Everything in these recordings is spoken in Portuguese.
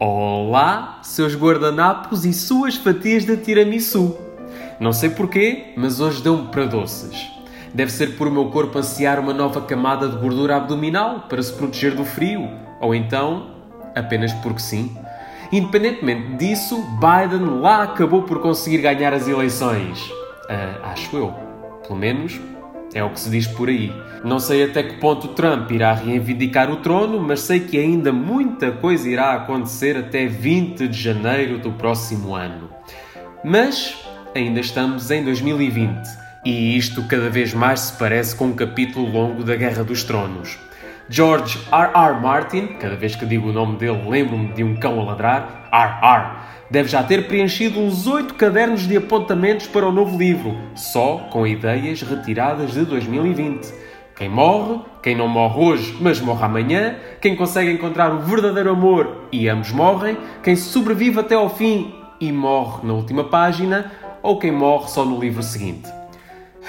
Olá, seus guardanapos e suas fatias de tiramisu. Não sei porquê, mas hoje dão-me para doces. Deve ser por o meu corpo ansiar uma nova camada de gordura abdominal para se proteger do frio, ou então apenas porque sim. Independentemente disso, Biden lá acabou por conseguir ganhar as eleições. Uh, acho eu. Pelo menos é o que se diz por aí. Não sei até que ponto Trump irá reivindicar o trono, mas sei que ainda muita coisa irá acontecer até 20 de janeiro do próximo ano. Mas ainda estamos em 2020 e isto cada vez mais se parece com um capítulo longo da Guerra dos Tronos. George R. R. Martin, cada vez que digo o nome dele lembro-me de um cão a ladrar, R. R. Deve já ter preenchido uns oito cadernos de apontamentos para o novo livro, só com ideias retiradas de 2020. Quem morre, quem não morre hoje, mas morre amanhã, quem consegue encontrar o verdadeiro amor e ambos morrem, quem sobrevive até ao fim e morre na última página, ou quem morre só no livro seguinte.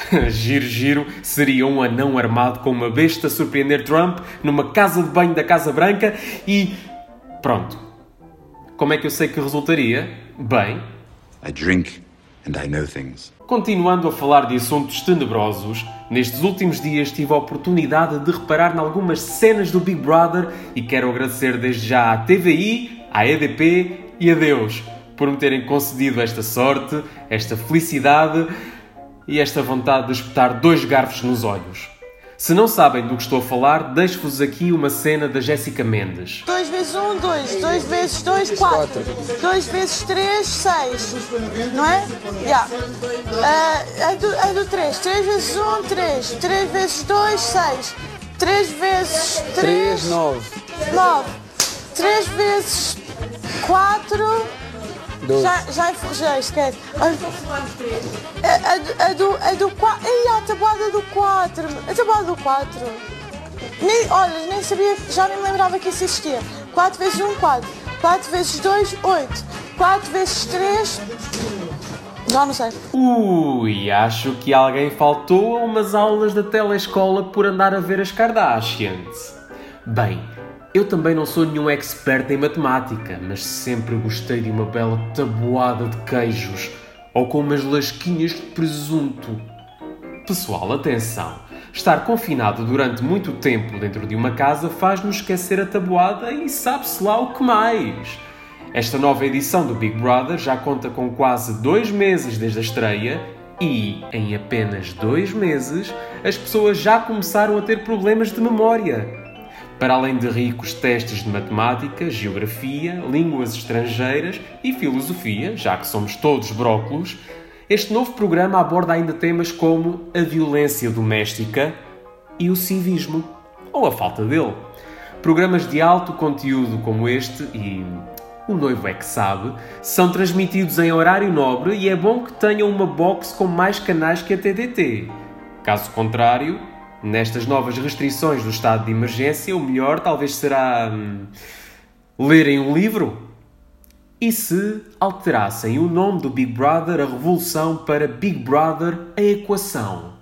giro, giro seria um anão armado com uma besta a surpreender Trump numa casa de banho da Casa Branca e. Pronto. Como é que eu sei que resultaria? Bem. I drink and I know things. Continuando a falar de assuntos tenebrosos, nestes últimos dias tive a oportunidade de reparar em algumas cenas do Big Brother e quero agradecer desde já à TVI, à EDP e a Deus por me terem concedido esta sorte, esta felicidade e esta vontade de espetar dois garfos nos olhos. Se não sabem do que estou a falar, deixo-vos aqui uma cena da Jéssica Mendes. 2 vezes 1, 2. 2 vezes 2, 4. 2 vezes 3, 6. Não é? Já. Yeah. Uh, é, do, é do 3. 3 vezes 1, 3. 3 vezes 2, 6. 3 vezes 3, 3 9. 9. 3 vezes 4, já, já, já esquece. A, a, a, do, a do 4. Ei, a tabuada do 4. A tabuada do 4. Nem, olha, nem sabia, já nem me lembrava que isso existia. 4 vezes 1, 4. 4 vezes 2, 8. 4 vezes 3. Já não sei. Ui, acho que alguém faltou a umas aulas da telescola por andar a ver as Kardashians. Bem, eu também não sou nenhum expert em matemática, mas sempre gostei de uma bela tabuada de queijos ou com umas lasquinhas de presunto. Pessoal, atenção! Estar confinado durante muito tempo dentro de uma casa faz-nos esquecer a tabuada e sabe-se lá o que mais. Esta nova edição do Big Brother já conta com quase dois meses desde a estreia e, em apenas dois meses, as pessoas já começaram a ter problemas de memória. Para além de ricos testes de matemática, geografia, línguas estrangeiras e filosofia, já que somos todos brócolos, este novo programa aborda ainda temas como a violência doméstica e o civismo, ou a falta dele. Programas de alto conteúdo como este e o noivo é que sabe, são transmitidos em horário nobre e é bom que tenham uma box com mais canais que a TDT. Caso contrário, nestas novas restrições do estado de emergência, o melhor talvez será hum, lerem um livro. E se alterassem o nome do Big Brother, a revolução, para Big Brother, a equação?